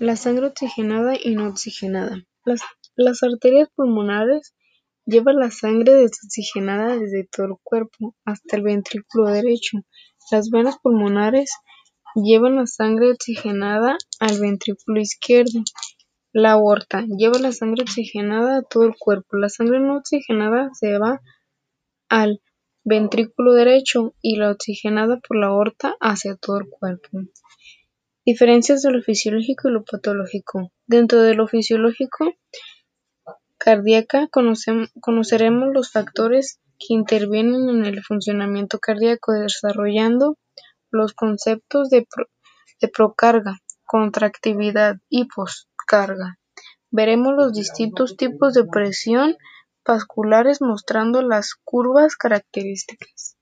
La sangre oxigenada y no oxigenada. Las arterias pulmonares llevan la sangre desoxigenada desde todo el cuerpo hasta el ventrículo derecho. Las venas pulmonares llevan la sangre oxigenada al ventrículo izquierdo. La aorta lleva la sangre oxigenada a todo el cuerpo. La sangre no oxigenada se va al ventrículo derecho y la oxigenada por la aorta hacia todo el cuerpo. Diferencias de lo fisiológico y lo patológico. Dentro de lo fisiológico cardíaca conoceremos los factores que intervienen en el funcionamiento cardíaco desarrollando los conceptos de, de procarga, contractividad y poscarga. Veremos los distintos tipos de presión vasculares mostrando las curvas características.